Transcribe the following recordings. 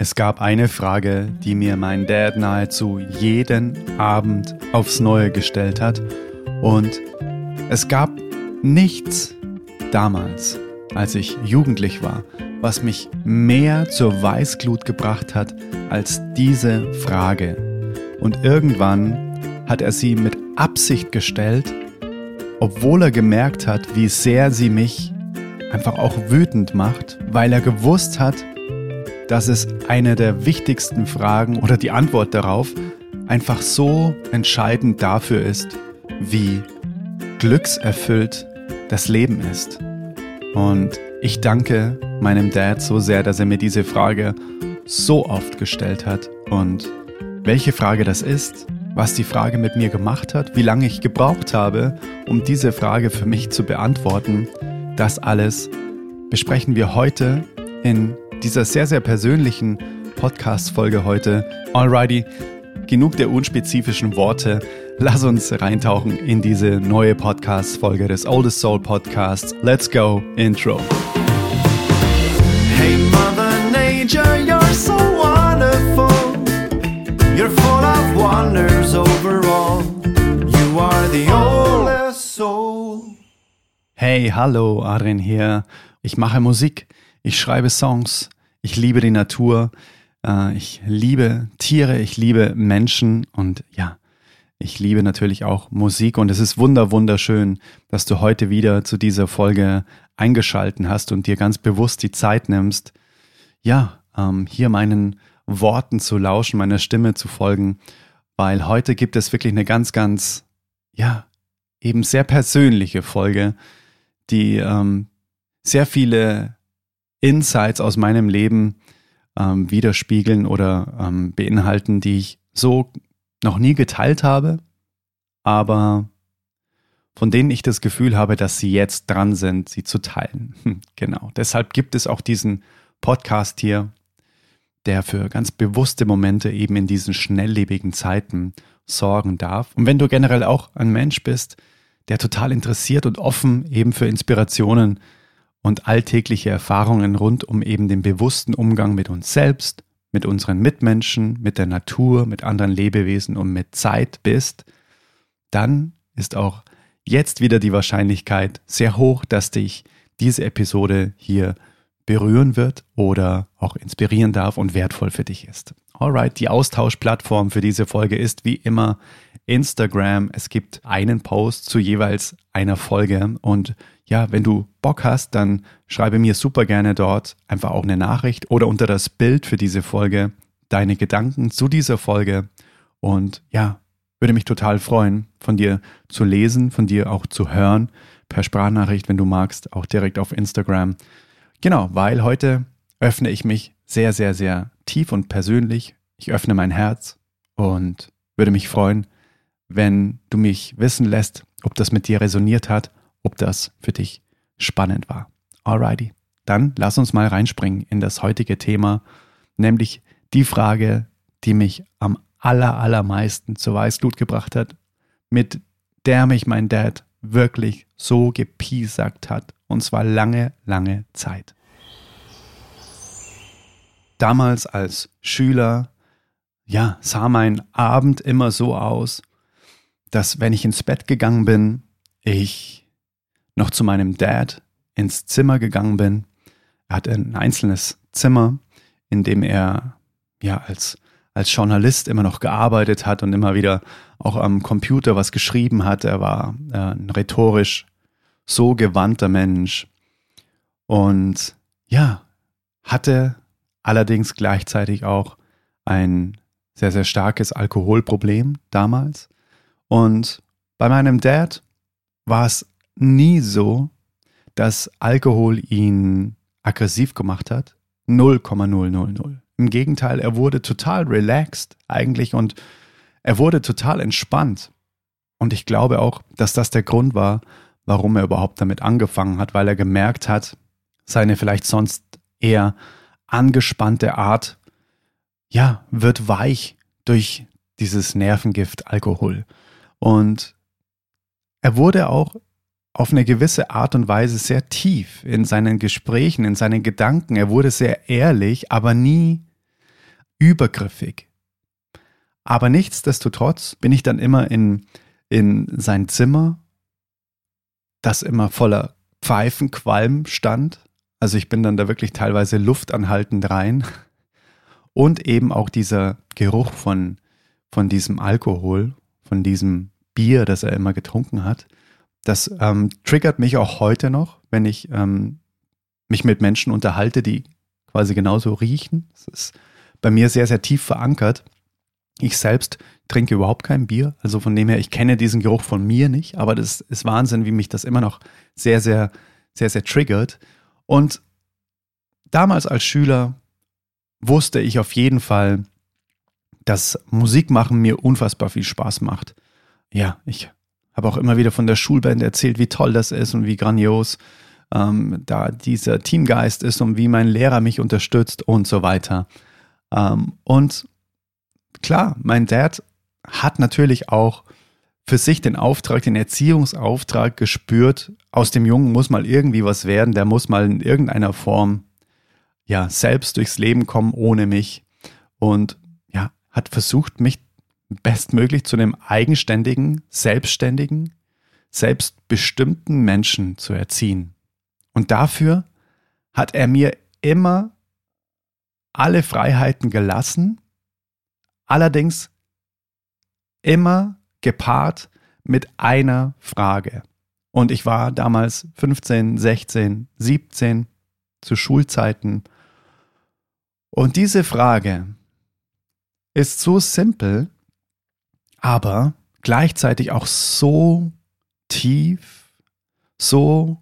Es gab eine Frage, die mir mein Dad nahezu jeden Abend aufs Neue gestellt hat. Und es gab nichts damals, als ich jugendlich war, was mich mehr zur Weißglut gebracht hat als diese Frage. Und irgendwann hat er sie mit Absicht gestellt, obwohl er gemerkt hat, wie sehr sie mich einfach auch wütend macht, weil er gewusst hat, dass es eine der wichtigsten Fragen oder die Antwort darauf einfach so entscheidend dafür ist, wie glückserfüllt das Leben ist. Und ich danke meinem Dad so sehr, dass er mir diese Frage so oft gestellt hat. Und welche Frage das ist, was die Frage mit mir gemacht hat, wie lange ich gebraucht habe, um diese Frage für mich zu beantworten, das alles besprechen wir heute in dieser sehr, sehr persönlichen Podcast-Folge heute. Alrighty, genug der unspezifischen Worte. Lass uns reintauchen in diese neue Podcast-Folge des Oldest Soul Podcasts. Let's go, Intro. Hey Mother Nature, you're so wonderful. You're full of wonders overall. You are the oldest soul. Hey, hallo, Adrian hier. Ich mache Musik. Ich schreibe Songs, ich liebe die Natur, äh, ich liebe Tiere, ich liebe Menschen. Und ja, ich liebe natürlich auch Musik. Und es ist wunder wunderschön, dass du heute wieder zu dieser Folge eingeschalten hast und dir ganz bewusst die Zeit nimmst, ja, ähm, hier meinen Worten zu lauschen, meiner Stimme zu folgen, weil heute gibt es wirklich eine ganz, ganz, ja, eben sehr persönliche Folge, die ähm, sehr viele Insights aus meinem Leben ähm, widerspiegeln oder ähm, beinhalten, die ich so noch nie geteilt habe, aber von denen ich das Gefühl habe, dass sie jetzt dran sind, sie zu teilen. genau. Deshalb gibt es auch diesen Podcast hier, der für ganz bewusste Momente eben in diesen schnelllebigen Zeiten sorgen darf. Und wenn du generell auch ein Mensch bist, der total interessiert und offen eben für Inspirationen und alltägliche Erfahrungen rund um eben den bewussten Umgang mit uns selbst, mit unseren Mitmenschen, mit der Natur, mit anderen Lebewesen und mit Zeit bist, dann ist auch jetzt wieder die Wahrscheinlichkeit sehr hoch, dass dich diese Episode hier berühren wird oder auch inspirieren darf und wertvoll für dich ist. Alright, die Austauschplattform für diese Folge ist wie immer Instagram. Es gibt einen Post zu jeweils einer Folge und ja, wenn du Bock hast, dann schreibe mir super gerne dort einfach auch eine Nachricht oder unter das Bild für diese Folge deine Gedanken zu dieser Folge. Und ja, würde mich total freuen, von dir zu lesen, von dir auch zu hören, per Sprachnachricht, wenn du magst, auch direkt auf Instagram. Genau, weil heute öffne ich mich sehr, sehr, sehr tief und persönlich. Ich öffne mein Herz und würde mich freuen, wenn du mich wissen lässt, ob das mit dir resoniert hat ob das für dich spannend war. Alrighty, dann lass uns mal reinspringen in das heutige Thema, nämlich die Frage, die mich am aller, allermeisten zur Weißglut gebracht hat, mit der mich mein Dad wirklich so gepiesackt hat, und zwar lange, lange Zeit. Damals als Schüler, ja, sah mein Abend immer so aus, dass wenn ich ins Bett gegangen bin, ich noch zu meinem Dad ins Zimmer gegangen bin. Er hat ein einzelnes Zimmer, in dem er ja als, als Journalist immer noch gearbeitet hat und immer wieder auch am Computer was geschrieben hat. Er war äh, ein rhetorisch so gewandter Mensch und ja, hatte allerdings gleichzeitig auch ein sehr, sehr starkes Alkoholproblem damals. Und bei meinem Dad war es nie so, dass Alkohol ihn aggressiv gemacht hat. 0,000. Im Gegenteil, er wurde total relaxed eigentlich und er wurde total entspannt. Und ich glaube auch, dass das der Grund war, warum er überhaupt damit angefangen hat, weil er gemerkt hat, seine vielleicht sonst eher angespannte Art, ja, wird weich durch dieses Nervengift Alkohol. Und er wurde auch auf eine gewisse Art und Weise sehr tief in seinen Gesprächen, in seinen Gedanken. Er wurde sehr ehrlich, aber nie übergriffig. Aber nichtsdestotrotz bin ich dann immer in, in sein Zimmer, das immer voller Pfeifenqualm stand. Also ich bin dann da wirklich teilweise luftanhaltend rein. Und eben auch dieser Geruch von, von diesem Alkohol, von diesem Bier, das er immer getrunken hat. Das ähm, triggert mich auch heute noch, wenn ich ähm, mich mit Menschen unterhalte, die quasi genauso riechen. Das ist bei mir sehr, sehr tief verankert. Ich selbst trinke überhaupt kein Bier. Also von dem her, ich kenne diesen Geruch von mir nicht, aber das ist Wahnsinn, wie mich das immer noch sehr, sehr, sehr, sehr triggert. Und damals als Schüler wusste ich auf jeden Fall, dass Musikmachen mir unfassbar viel Spaß macht. Ja, ich habe auch immer wieder von der Schulband erzählt, wie toll das ist und wie grandios ähm, da dieser Teamgeist ist und wie mein Lehrer mich unterstützt und so weiter. Ähm, und klar, mein Dad hat natürlich auch für sich den Auftrag, den Erziehungsauftrag gespürt, aus dem Jungen muss mal irgendwie was werden, der muss mal in irgendeiner Form ja selbst durchs Leben kommen ohne mich und hat versucht, mich bestmöglich zu einem eigenständigen, selbstständigen, selbstbestimmten Menschen zu erziehen. Und dafür hat er mir immer alle Freiheiten gelassen, allerdings immer gepaart mit einer Frage. Und ich war damals 15, 16, 17 zu Schulzeiten. Und diese Frage ist so simpel, aber gleichzeitig auch so tief, so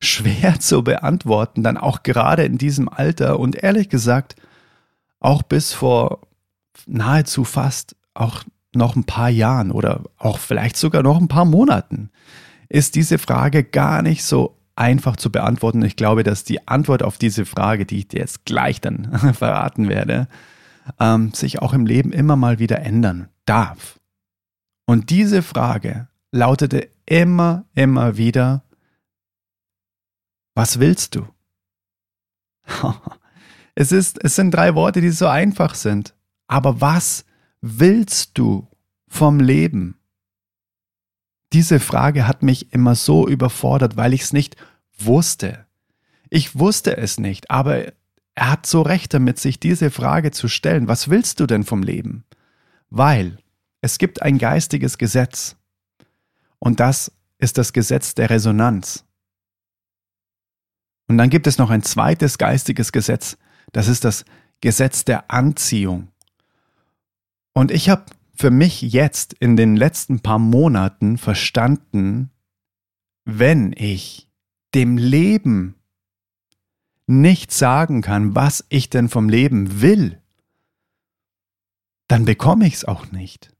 schwer zu beantworten, dann auch gerade in diesem Alter und ehrlich gesagt auch bis vor nahezu fast auch noch ein paar Jahren oder auch vielleicht sogar noch ein paar Monaten ist diese Frage gar nicht so einfach zu beantworten. Ich glaube, dass die Antwort auf diese Frage, die ich dir jetzt gleich dann verraten werde, ähm, sich auch im Leben immer mal wieder ändern darf. Und diese Frage lautete immer, immer wieder, was willst du? es, ist, es sind drei Worte, die so einfach sind. Aber was willst du vom Leben? Diese Frage hat mich immer so überfordert, weil ich es nicht wusste. Ich wusste es nicht, aber er hat so recht damit, sich diese Frage zu stellen. Was willst du denn vom Leben? Weil es gibt ein geistiges Gesetz. Und das ist das Gesetz der Resonanz. Und dann gibt es noch ein zweites geistiges Gesetz. Das ist das Gesetz der Anziehung. Und ich habe für mich jetzt in den letzten paar Monaten verstanden, wenn ich dem Leben nicht sagen kann, was ich denn vom Leben will, dann bekomme ich es auch nicht.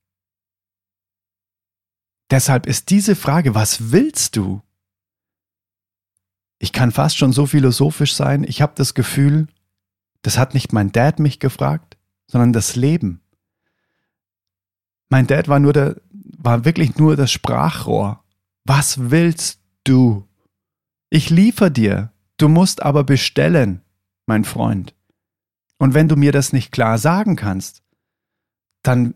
Deshalb ist diese Frage, was willst du? Ich kann fast schon so philosophisch sein. Ich habe das Gefühl, das hat nicht mein Dad mich gefragt, sondern das Leben. Mein Dad war nur der, war wirklich nur das Sprachrohr. Was willst du? Ich liefer dir. Du musst aber bestellen, mein Freund. Und wenn du mir das nicht klar sagen kannst, dann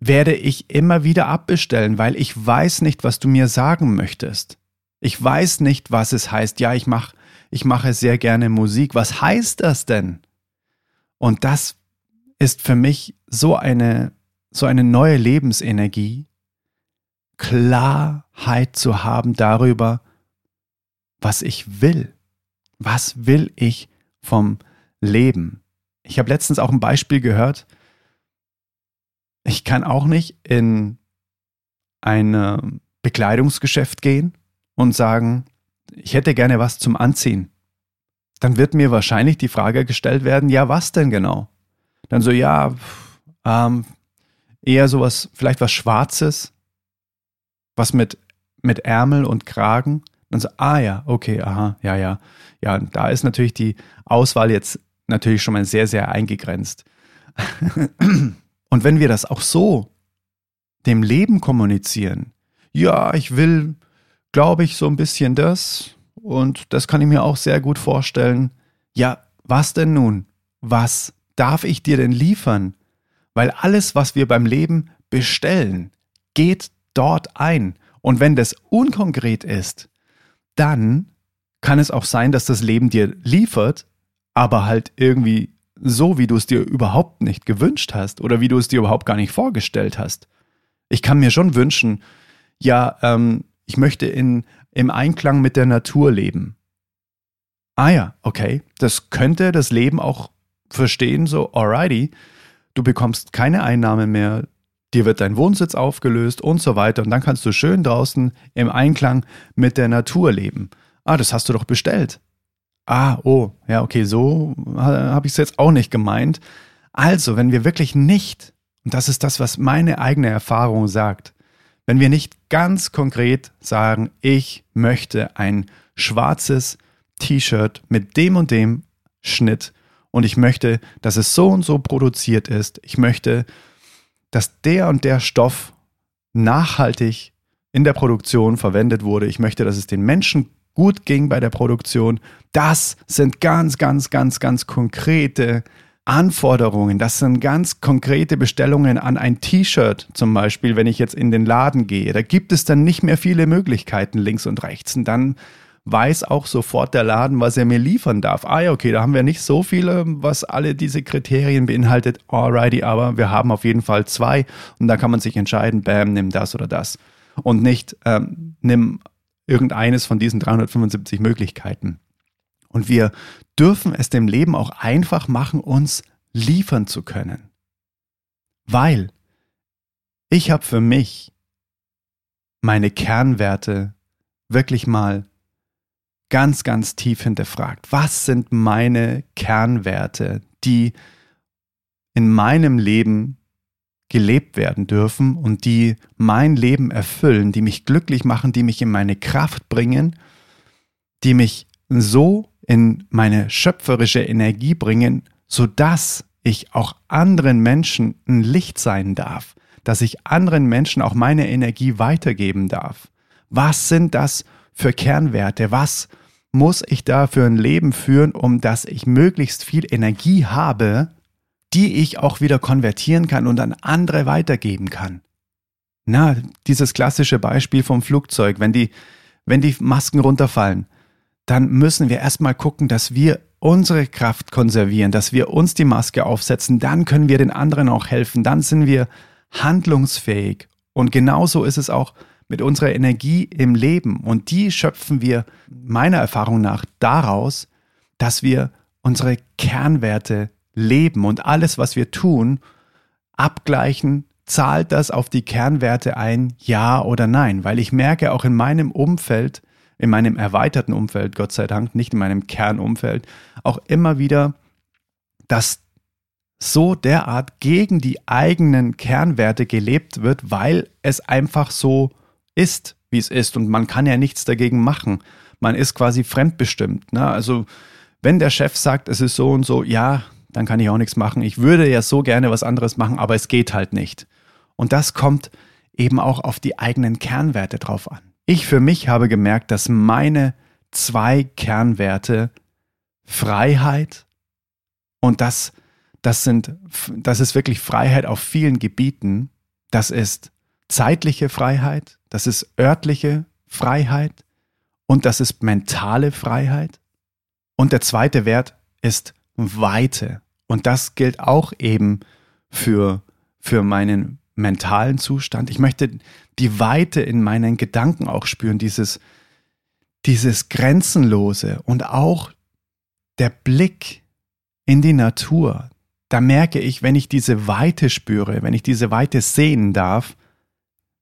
werde ich immer wieder abbestellen, weil ich weiß nicht, was du mir sagen möchtest. Ich weiß nicht, was es heißt. Ja, ich mache ich mache sehr gerne Musik. Was heißt das denn? Und das ist für mich so eine so eine neue Lebensenergie, Klarheit zu haben darüber, was ich will. Was will ich vom Leben? Ich habe letztens auch ein Beispiel gehört, ich kann auch nicht in ein Bekleidungsgeschäft gehen und sagen, ich hätte gerne was zum Anziehen. Dann wird mir wahrscheinlich die Frage gestellt werden, ja, was denn genau? Dann so, ja, ähm, eher sowas, vielleicht was Schwarzes, was mit, mit Ärmel und Kragen. Dann so, ah ja, okay, aha, ja, ja. Ja, da ist natürlich die Auswahl jetzt natürlich schon mal sehr, sehr eingegrenzt. Und wenn wir das auch so dem Leben kommunizieren, ja, ich will, glaube ich, so ein bisschen das und das kann ich mir auch sehr gut vorstellen. Ja, was denn nun? Was darf ich dir denn liefern? Weil alles, was wir beim Leben bestellen, geht dort ein. Und wenn das unkonkret ist, dann kann es auch sein, dass das Leben dir liefert, aber halt irgendwie so, wie du es dir überhaupt nicht gewünscht hast oder wie du es dir überhaupt gar nicht vorgestellt hast. Ich kann mir schon wünschen, ja, ähm, ich möchte in, im Einklang mit der Natur leben. Ah ja, okay, das könnte das Leben auch verstehen, so, alrighty, du bekommst keine Einnahmen mehr, dir wird dein Wohnsitz aufgelöst und so weiter und dann kannst du schön draußen im Einklang mit der Natur leben. Ah, das hast du doch bestellt. Ah, oh, ja, okay, so habe ich es jetzt auch nicht gemeint. Also, wenn wir wirklich nicht, und das ist das, was meine eigene Erfahrung sagt, wenn wir nicht ganz konkret sagen, ich möchte ein schwarzes T-Shirt mit dem und dem Schnitt und ich möchte, dass es so und so produziert ist, ich möchte, dass der und der Stoff nachhaltig in der Produktion verwendet wurde, ich möchte, dass es den Menschen gut ging bei der Produktion, das sind ganz, ganz, ganz, ganz konkrete Anforderungen, das sind ganz konkrete Bestellungen an ein T-Shirt zum Beispiel, wenn ich jetzt in den Laden gehe. Da gibt es dann nicht mehr viele Möglichkeiten links und rechts. Und dann weiß auch sofort der Laden, was er mir liefern darf. Ah ja, okay, da haben wir nicht so viele, was alle diese Kriterien beinhaltet. Alrighty, aber wir haben auf jeden Fall zwei und da kann man sich entscheiden, bam, nimm das oder das. Und nicht, ähm, nimm irgendeines von diesen 375 Möglichkeiten. Und wir dürfen es dem Leben auch einfach machen, uns liefern zu können. Weil ich habe für mich meine Kernwerte wirklich mal ganz, ganz tief hinterfragt. Was sind meine Kernwerte, die in meinem Leben gelebt werden dürfen und die mein Leben erfüllen, die mich glücklich machen, die mich in meine Kraft bringen, die mich so in meine schöpferische Energie bringen, sodass ich auch anderen Menschen ein Licht sein darf, dass ich anderen Menschen auch meine Energie weitergeben darf. Was sind das für Kernwerte? Was muss ich da für ein Leben führen, um dass ich möglichst viel Energie habe, die ich auch wieder konvertieren kann und an andere weitergeben kann? Na, dieses klassische Beispiel vom Flugzeug, wenn die, wenn die Masken runterfallen, dann müssen wir erstmal gucken, dass wir unsere Kraft konservieren, dass wir uns die Maske aufsetzen, dann können wir den anderen auch helfen, dann sind wir handlungsfähig. Und genauso ist es auch mit unserer Energie im Leben. Und die schöpfen wir meiner Erfahrung nach daraus, dass wir unsere Kernwerte leben und alles, was wir tun, abgleichen, zahlt das auf die Kernwerte ein, ja oder nein? Weil ich merke auch in meinem Umfeld, in meinem erweiterten Umfeld, Gott sei Dank, nicht in meinem Kernumfeld, auch immer wieder, dass so derart gegen die eigenen Kernwerte gelebt wird, weil es einfach so ist, wie es ist. Und man kann ja nichts dagegen machen. Man ist quasi fremdbestimmt. Ne? Also wenn der Chef sagt, es ist so und so, ja, dann kann ich auch nichts machen. Ich würde ja so gerne was anderes machen, aber es geht halt nicht. Und das kommt eben auch auf die eigenen Kernwerte drauf an. Ich für mich habe gemerkt, dass meine zwei Kernwerte Freiheit und das, das sind, das ist wirklich Freiheit auf vielen Gebieten. Das ist zeitliche Freiheit, das ist örtliche Freiheit und das ist mentale Freiheit. Und der zweite Wert ist Weite. Und das gilt auch eben für, für meinen mentalen Zustand. Ich möchte die Weite in meinen Gedanken auch spüren, dieses, dieses Grenzenlose und auch der Blick in die Natur. Da merke ich, wenn ich diese Weite spüre, wenn ich diese Weite sehen darf,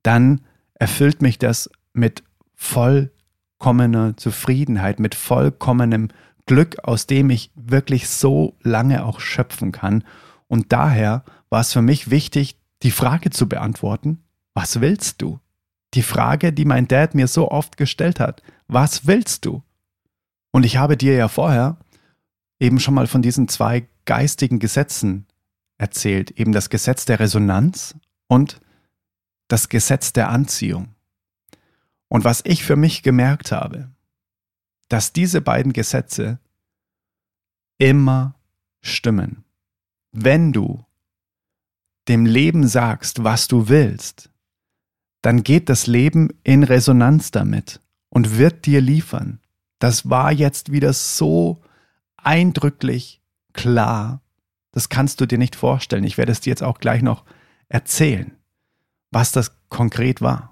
dann erfüllt mich das mit vollkommener Zufriedenheit, mit vollkommenem Glück, aus dem ich wirklich so lange auch schöpfen kann. Und daher war es für mich wichtig, die Frage zu beantworten, was willst du? Die Frage, die mein Dad mir so oft gestellt hat, was willst du? Und ich habe dir ja vorher eben schon mal von diesen zwei geistigen Gesetzen erzählt, eben das Gesetz der Resonanz und das Gesetz der Anziehung. Und was ich für mich gemerkt habe, dass diese beiden Gesetze immer stimmen. wenn du dem Leben sagst, was du willst, dann geht das Leben in Resonanz damit und wird dir liefern. Das war jetzt wieder so eindrücklich klar. Das kannst du dir nicht vorstellen. Ich werde es dir jetzt auch gleich noch erzählen, was das konkret war.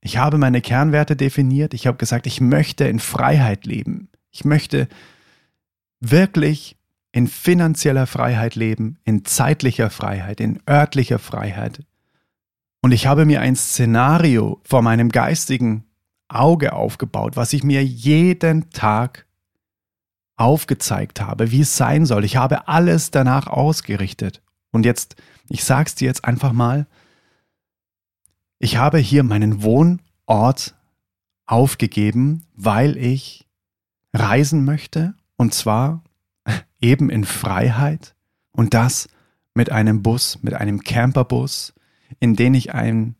Ich habe meine Kernwerte definiert. Ich habe gesagt, ich möchte in Freiheit leben. Ich möchte wirklich in finanzieller Freiheit leben, in zeitlicher Freiheit, in örtlicher Freiheit. Und ich habe mir ein Szenario vor meinem geistigen Auge aufgebaut, was ich mir jeden Tag aufgezeigt habe, wie es sein soll. Ich habe alles danach ausgerichtet. Und jetzt, ich sag's dir jetzt einfach mal, ich habe hier meinen Wohnort aufgegeben, weil ich reisen möchte und zwar eben in Freiheit und das mit einem Bus, mit einem Camperbus, in den ich ein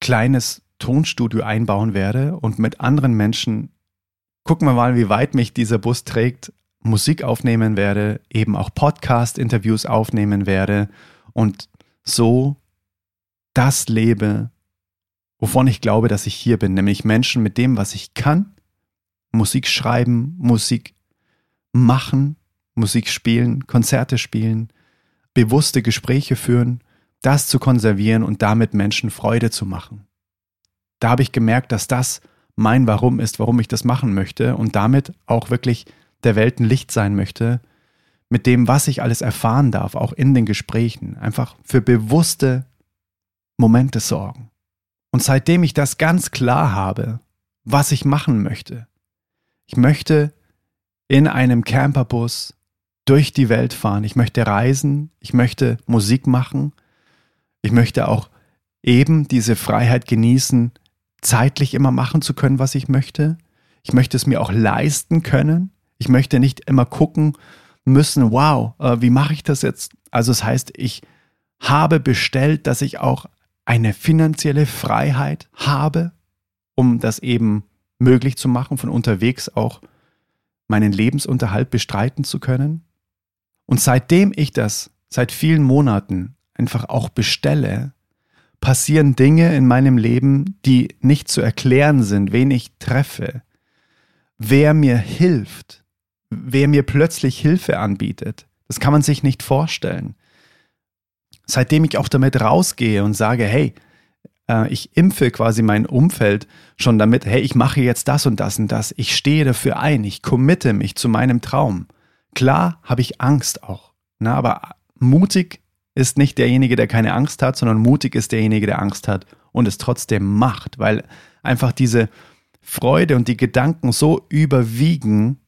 kleines Tonstudio einbauen werde und mit anderen Menschen gucken wir mal, wie weit mich dieser Bus trägt, Musik aufnehmen werde, eben auch Podcast-Interviews aufnehmen werde und so das lebe, wovon ich glaube, dass ich hier bin, nämlich Menschen mit dem, was ich kann, Musik schreiben, Musik machen, Musik spielen, Konzerte spielen, bewusste Gespräche führen, das zu konservieren und damit Menschen Freude zu machen. Da habe ich gemerkt, dass das mein Warum ist, warum ich das machen möchte und damit auch wirklich der Welt ein Licht sein möchte, mit dem, was ich alles erfahren darf, auch in den Gesprächen, einfach für bewusste Momente sorgen. Und seitdem ich das ganz klar habe, was ich machen möchte, ich möchte in einem Camperbus durch die Welt fahren, ich möchte reisen, ich möchte Musik machen, ich möchte auch eben diese Freiheit genießen, zeitlich immer machen zu können, was ich möchte. Ich möchte es mir auch leisten können. Ich möchte nicht immer gucken müssen, wow, äh, wie mache ich das jetzt? Also das heißt, ich habe bestellt, dass ich auch eine finanzielle Freiheit habe, um das eben möglich zu machen, von unterwegs auch meinen Lebensunterhalt bestreiten zu können. Und seitdem ich das seit vielen Monaten einfach auch bestelle, passieren Dinge in meinem Leben, die nicht zu erklären sind, wen ich treffe, wer mir hilft, wer mir plötzlich Hilfe anbietet. Das kann man sich nicht vorstellen. Seitdem ich auch damit rausgehe und sage, hey, äh, ich impfe quasi mein Umfeld schon damit, hey, ich mache jetzt das und das und das, ich stehe dafür ein, ich committe mich zu meinem Traum. Klar habe ich Angst auch, na, aber mutig ist nicht derjenige, der keine Angst hat, sondern mutig ist derjenige, der Angst hat und es trotzdem macht, weil einfach diese Freude und die Gedanken so überwiegen,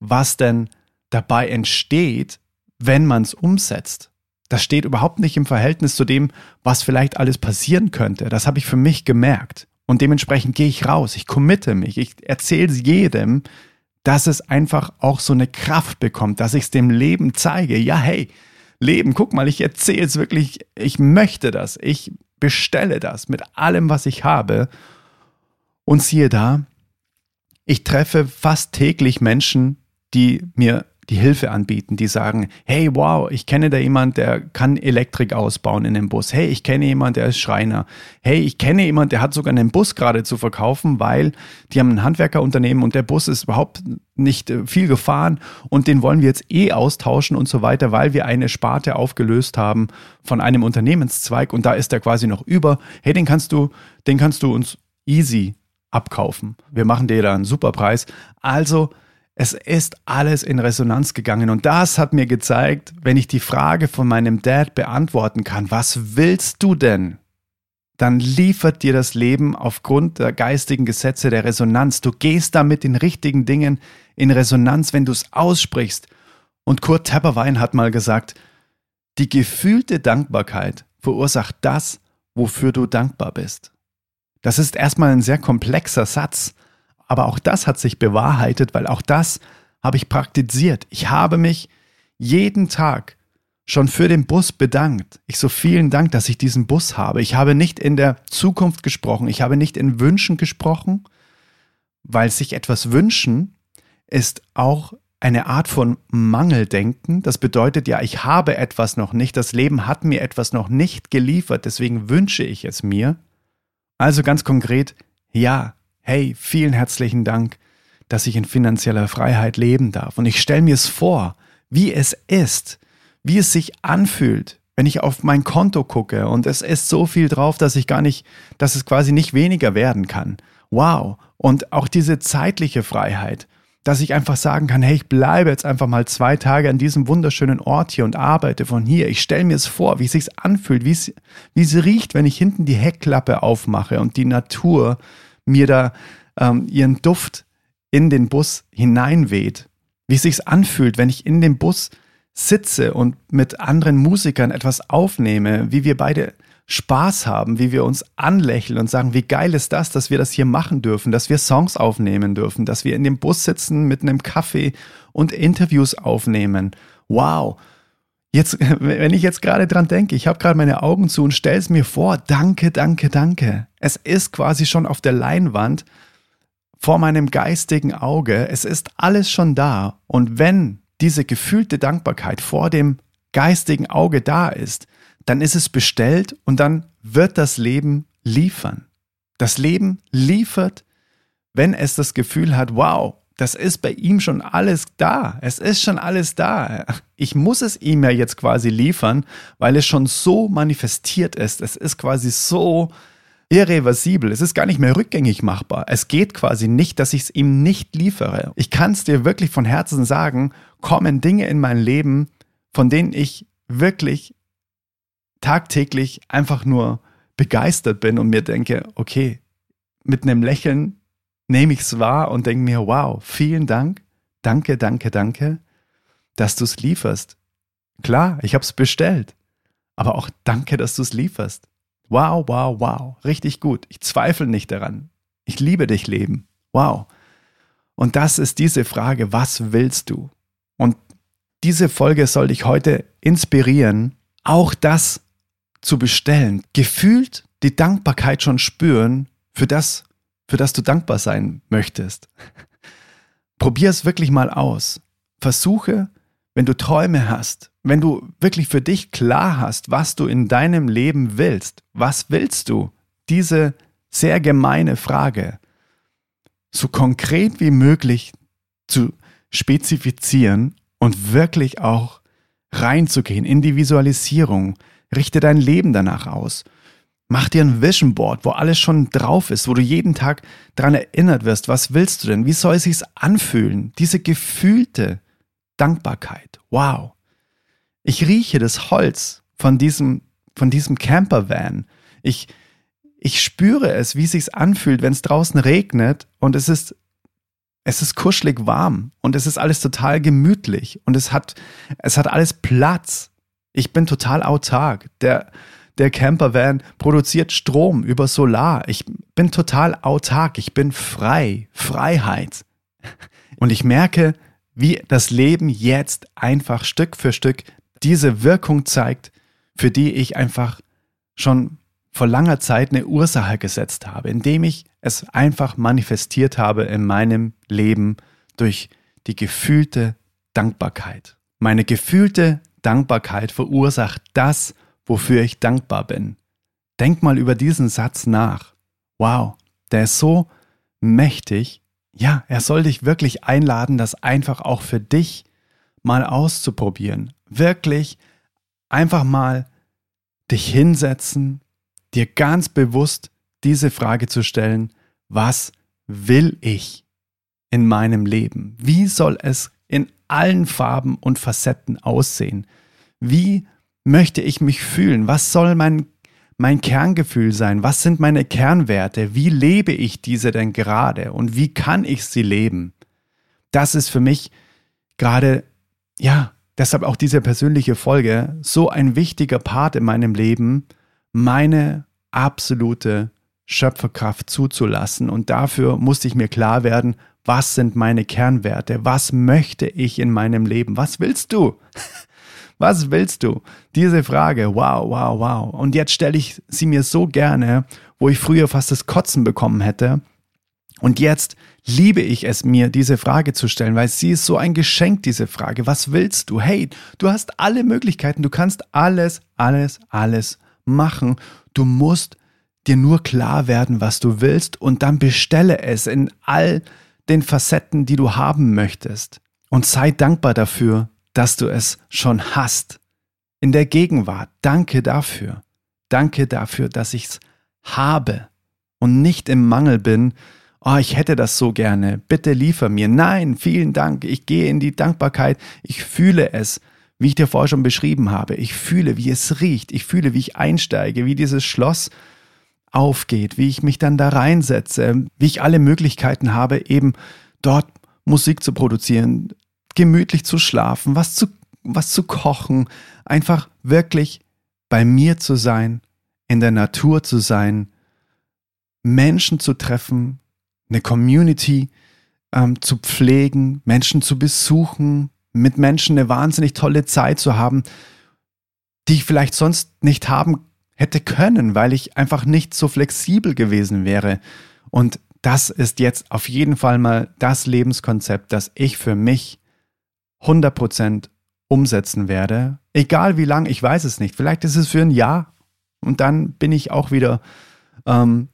was denn dabei entsteht, wenn man es umsetzt. Das steht überhaupt nicht im Verhältnis zu dem, was vielleicht alles passieren könnte. Das habe ich für mich gemerkt. Und dementsprechend gehe ich raus, ich committe mich, ich erzähle es jedem, dass es einfach auch so eine Kraft bekommt, dass ich es dem Leben zeige. Ja, hey, Leben, guck mal, ich erzähle es wirklich, ich möchte das, ich bestelle das mit allem, was ich habe. Und siehe da, ich treffe fast täglich Menschen, die mir die Hilfe anbieten, die sagen, hey, wow, ich kenne da jemand, der kann Elektrik ausbauen in dem Bus. Hey, ich kenne jemand, der ist Schreiner. Hey, ich kenne jemand, der hat sogar einen Bus gerade zu verkaufen, weil die haben ein Handwerkerunternehmen und der Bus ist überhaupt nicht äh, viel gefahren und den wollen wir jetzt eh austauschen und so weiter, weil wir eine Sparte aufgelöst haben von einem Unternehmenszweig und da ist der quasi noch über. Hey, den kannst du, den kannst du uns easy abkaufen. Wir machen dir da einen super Preis. Also, es ist alles in Resonanz gegangen und das hat mir gezeigt, wenn ich die Frage von meinem Dad beantworten kann, was willst du denn? Dann liefert dir das Leben aufgrund der geistigen Gesetze der Resonanz. Du gehst da mit den richtigen Dingen in Resonanz, wenn du es aussprichst. Und Kurt Tepperwein hat mal gesagt, die gefühlte Dankbarkeit verursacht das, wofür du dankbar bist. Das ist erstmal ein sehr komplexer Satz, aber auch das hat sich bewahrheitet, weil auch das habe ich praktiziert. Ich habe mich jeden Tag schon für den Bus bedankt. Ich so vielen Dank, dass ich diesen Bus habe. Ich habe nicht in der Zukunft gesprochen. Ich habe nicht in Wünschen gesprochen, weil sich etwas wünschen ist auch eine Art von Mangeldenken. Das bedeutet ja, ich habe etwas noch nicht, das Leben hat mir etwas noch nicht geliefert, deswegen wünsche ich es mir. Also ganz konkret, ja, hey, vielen herzlichen Dank, dass ich in finanzieller Freiheit leben darf. Und ich stelle mir es vor, wie es ist, wie es sich anfühlt, wenn ich auf mein Konto gucke und es ist so viel drauf, dass ich gar nicht, dass es quasi nicht weniger werden kann. Wow. Und auch diese zeitliche Freiheit, dass ich einfach sagen kann, hey, ich bleibe jetzt einfach mal zwei Tage an diesem wunderschönen Ort hier und arbeite von hier. Ich stelle mir es vor, wie es sich anfühlt, wie es, riecht, wenn ich hinten die Heckklappe aufmache und die Natur mir da ähm, ihren Duft in den Bus hineinweht. Wie es sich anfühlt, wenn ich in dem Bus sitze und mit anderen Musikern etwas aufnehme, wie wir beide Spaß haben, wie wir uns anlächeln und sagen, wie geil ist das, dass wir das hier machen dürfen, dass wir Songs aufnehmen dürfen, dass wir in dem Bus sitzen mit einem Kaffee und Interviews aufnehmen. Wow. Jetzt, wenn ich jetzt gerade dran denke, ich habe gerade meine Augen zu und stelle es mir vor, danke, danke, danke. Es ist quasi schon auf der Leinwand vor meinem geistigen Auge. Es ist alles schon da. Und wenn diese gefühlte Dankbarkeit vor dem geistigen Auge da ist, dann ist es bestellt und dann wird das Leben liefern. Das Leben liefert, wenn es das Gefühl hat, wow, das ist bei ihm schon alles da. Es ist schon alles da. Ich muss es ihm ja jetzt quasi liefern, weil es schon so manifestiert ist. Es ist quasi so irreversibel. Es ist gar nicht mehr rückgängig machbar. Es geht quasi nicht, dass ich es ihm nicht liefere. Ich kann es dir wirklich von Herzen sagen, kommen Dinge in mein Leben, von denen ich wirklich tagtäglich einfach nur begeistert bin und mir denke, okay, mit einem Lächeln nehme ich es wahr und denke mir, wow, vielen Dank, danke, danke, danke, dass du es lieferst. Klar, ich habe es bestellt, aber auch danke, dass du es lieferst. Wow, wow, wow, richtig gut. Ich zweifle nicht daran. Ich liebe dich, Leben. Wow. Und das ist diese Frage, was willst du? Und diese Folge soll dich heute inspirieren, auch das zu bestellen. Gefühlt die Dankbarkeit schon spüren für das, für das du dankbar sein möchtest. Probier es wirklich mal aus. Versuche, wenn du Träume hast, wenn du wirklich für dich klar hast, was du in deinem Leben willst, was willst du? Diese sehr gemeine Frage so konkret wie möglich zu spezifizieren und wirklich auch reinzugehen in die Visualisierung. Richte dein Leben danach aus. Mach dir ein Vision Board, wo alles schon drauf ist, wo du jeden Tag daran erinnert wirst, was willst du denn? Wie soll es sich anfühlen? Diese gefühlte Dankbarkeit. Wow. Ich rieche das Holz von diesem, von diesem Campervan. Ich, ich spüre es, wie es sich anfühlt, wenn es draußen regnet und es ist es ist kuschelig warm und es ist alles total gemütlich und es hat, es hat alles Platz. Ich bin total autark. Der, der Campervan produziert Strom über Solar. Ich bin total autark. Ich bin frei. Freiheit. Und ich merke, wie das Leben jetzt einfach Stück für Stück diese Wirkung zeigt, für die ich einfach schon vor langer Zeit eine Ursache gesetzt habe, indem ich es einfach manifestiert habe in meinem Leben durch die gefühlte Dankbarkeit. Meine gefühlte Dankbarkeit verursacht das, wofür ich dankbar bin. Denk mal über diesen Satz nach. Wow, der ist so mächtig. Ja, er soll dich wirklich einladen, das einfach auch für dich mal auszuprobieren. Wirklich einfach mal dich hinsetzen, dir ganz bewusst diese Frage zu stellen, was will ich in meinem Leben? Wie soll es in allen Farben und Facetten aussehen? Wie möchte ich mich fühlen? Was soll mein, mein Kerngefühl sein? Was sind meine Kernwerte? Wie lebe ich diese denn gerade? Und wie kann ich sie leben? Das ist für mich gerade, ja, deshalb auch diese persönliche Folge, so ein wichtiger Part in meinem Leben, meine absolute Schöpferkraft zuzulassen. Und dafür musste ich mir klar werden, was sind meine Kernwerte? Was möchte ich in meinem Leben? Was willst du? Was willst du? Diese Frage, wow, wow, wow. Und jetzt stelle ich sie mir so gerne, wo ich früher fast das Kotzen bekommen hätte. Und jetzt liebe ich es mir, diese Frage zu stellen, weil sie ist so ein Geschenk, diese Frage. Was willst du? Hey, du hast alle Möglichkeiten, du kannst alles, alles, alles machen. Du musst dir nur klar werden, was du willst und dann bestelle es in all den Facetten, die du haben möchtest. Und sei dankbar dafür, dass du es schon hast. In der Gegenwart. Danke dafür. Danke dafür, dass ich es habe und nicht im Mangel bin. Oh, ich hätte das so gerne. Bitte liefer mir. Nein, vielen Dank. Ich gehe in die Dankbarkeit. Ich fühle es, wie ich dir vorher schon beschrieben habe. Ich fühle, wie es riecht. Ich fühle, wie ich einsteige, wie dieses Schloss aufgeht, wie ich mich dann da reinsetze, wie ich alle Möglichkeiten habe, eben dort Musik zu produzieren, gemütlich zu schlafen, was zu, was zu kochen, einfach wirklich bei mir zu sein, in der Natur zu sein, Menschen zu treffen, eine Community ähm, zu pflegen, Menschen zu besuchen, mit Menschen eine wahnsinnig tolle Zeit zu haben, die ich vielleicht sonst nicht haben hätte können, weil ich einfach nicht so flexibel gewesen wäre. Und das ist jetzt auf jeden Fall mal das Lebenskonzept, das ich für mich 100% umsetzen werde. Egal wie lang, ich weiß es nicht. Vielleicht ist es für ein Jahr und dann bin ich auch wieder ähm,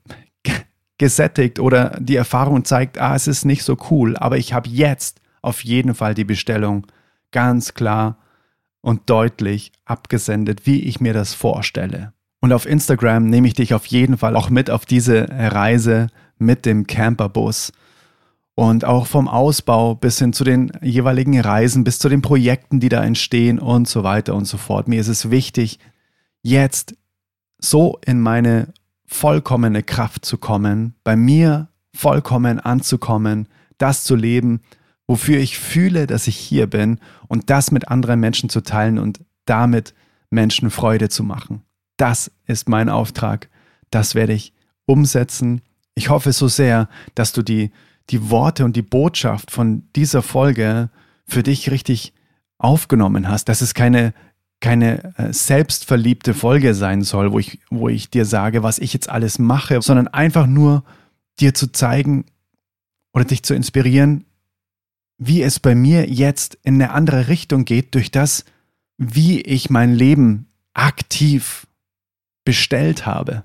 gesättigt oder die Erfahrung zeigt, ah, es ist nicht so cool. Aber ich habe jetzt auf jeden Fall die Bestellung ganz klar und deutlich abgesendet, wie ich mir das vorstelle. Und auf Instagram nehme ich dich auf jeden Fall auch mit auf diese Reise mit dem Camperbus. Und auch vom Ausbau bis hin zu den jeweiligen Reisen, bis zu den Projekten, die da entstehen und so weiter und so fort. Mir ist es wichtig, jetzt so in meine vollkommene Kraft zu kommen, bei mir vollkommen anzukommen, das zu leben, wofür ich fühle, dass ich hier bin und das mit anderen Menschen zu teilen und damit Menschen Freude zu machen. Das ist mein Auftrag. Das werde ich umsetzen. Ich hoffe so sehr, dass du die, die Worte und die Botschaft von dieser Folge für dich richtig aufgenommen hast, dass es keine, keine äh, selbstverliebte Folge sein soll, wo ich, wo ich dir sage, was ich jetzt alles mache, sondern einfach nur dir zu zeigen oder dich zu inspirieren, wie es bei mir jetzt in eine andere Richtung geht, durch das, wie ich mein Leben aktiv bestellt habe.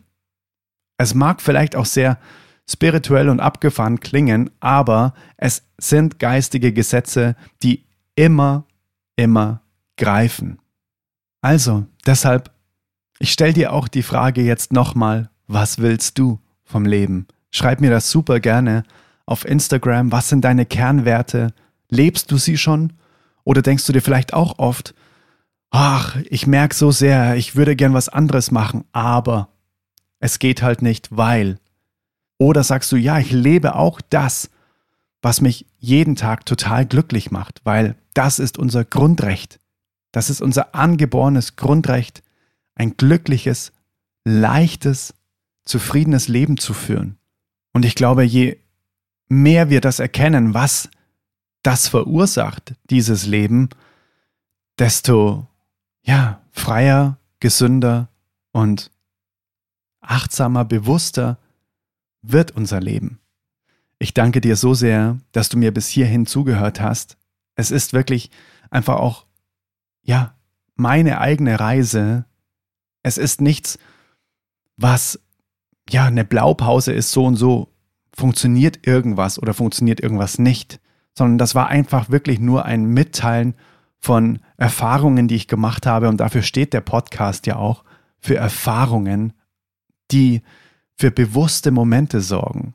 Es mag vielleicht auch sehr spirituell und abgefahren klingen, aber es sind geistige Gesetze, die immer, immer greifen. Also, deshalb, ich stelle dir auch die Frage jetzt nochmal, was willst du vom Leben? Schreib mir das super gerne auf Instagram. Was sind deine Kernwerte? Lebst du sie schon? Oder denkst du dir vielleicht auch oft, ach, ich merke so sehr, ich würde gern was anderes machen, aber es geht halt nicht, weil. Oder sagst du, ja, ich lebe auch das, was mich jeden Tag total glücklich macht, weil das ist unser Grundrecht. Das ist unser angeborenes Grundrecht, ein glückliches, leichtes, zufriedenes Leben zu führen. Und ich glaube, je mehr wir das erkennen, was das verursacht, dieses Leben, desto ja, freier, gesünder und achtsamer, bewusster wird unser Leben. Ich danke dir so sehr, dass du mir bis hierhin zugehört hast. Es ist wirklich einfach auch, ja, meine eigene Reise. Es ist nichts, was, ja, eine Blaupause ist, so und so funktioniert irgendwas oder funktioniert irgendwas nicht, sondern das war einfach wirklich nur ein Mitteilen von Erfahrungen, die ich gemacht habe. Und dafür steht der Podcast ja auch für Erfahrungen, die für bewusste Momente sorgen.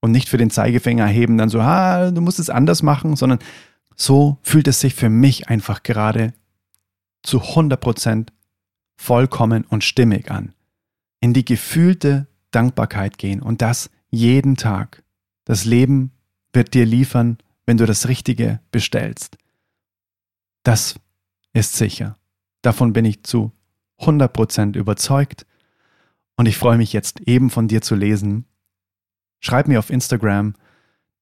Und nicht für den Zeigefinger heben, dann so, ah, du musst es anders machen, sondern so fühlt es sich für mich einfach gerade zu 100 Prozent vollkommen und stimmig an. In die gefühlte Dankbarkeit gehen und das jeden Tag. Das Leben wird dir liefern, wenn du das Richtige bestellst. Das ist sicher. Davon bin ich zu 100% überzeugt und ich freue mich jetzt eben von dir zu lesen. Schreib mir auf Instagram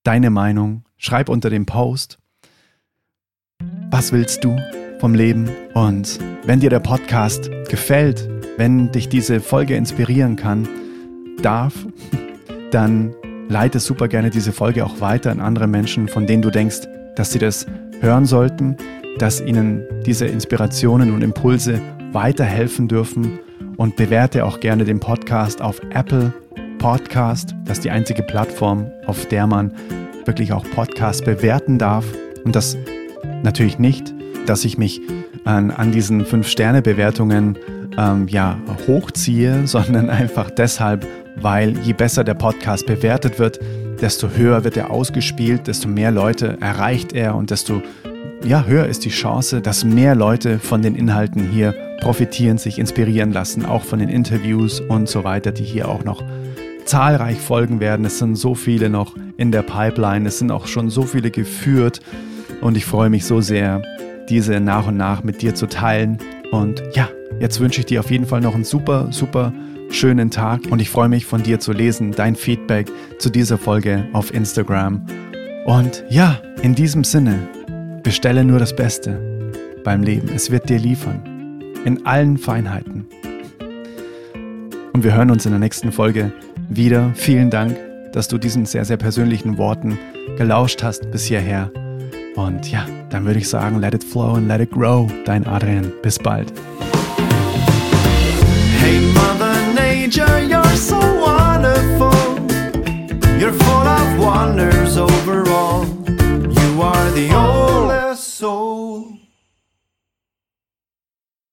deine Meinung, schreib unter dem Post, was willst du vom Leben? Und wenn dir der Podcast gefällt, wenn dich diese Folge inspirieren kann, darf, dann leite super gerne diese Folge auch weiter an andere Menschen, von denen du denkst, dass sie das hören sollten, dass ihnen diese Inspirationen und Impulse weiterhelfen dürfen und bewerte auch gerne den Podcast auf Apple Podcast. Das ist die einzige Plattform, auf der man wirklich auch Podcasts bewerten darf. Und das natürlich nicht, dass ich mich an, an diesen 5-Sterne-Bewertungen ähm, ja, hochziehe, sondern einfach deshalb, weil je besser der Podcast bewertet wird, desto höher wird er ausgespielt, desto mehr Leute erreicht er und desto ja, höher ist die Chance, dass mehr Leute von den Inhalten hier profitieren, sich inspirieren lassen, auch von den Interviews und so weiter, die hier auch noch zahlreich folgen werden. Es sind so viele noch in der Pipeline, es sind auch schon so viele geführt und ich freue mich so sehr, diese nach und nach mit dir zu teilen. Und ja, jetzt wünsche ich dir auf jeden Fall noch einen super, super schönen Tag und ich freue mich von dir zu lesen, dein Feedback zu dieser Folge auf Instagram. Und ja, in diesem Sinne, bestelle nur das Beste beim Leben. Es wird dir liefern. In allen Feinheiten. Und wir hören uns in der nächsten Folge wieder. Vielen Dank, dass du diesen sehr, sehr persönlichen Worten gelauscht hast bis hierher. Und ja, dann würde ich sagen, let it flow and let it grow. Dein Adrian. Bis bald. Hey, Mother Nature, you're so wonderful. You're full of wonders. Oh,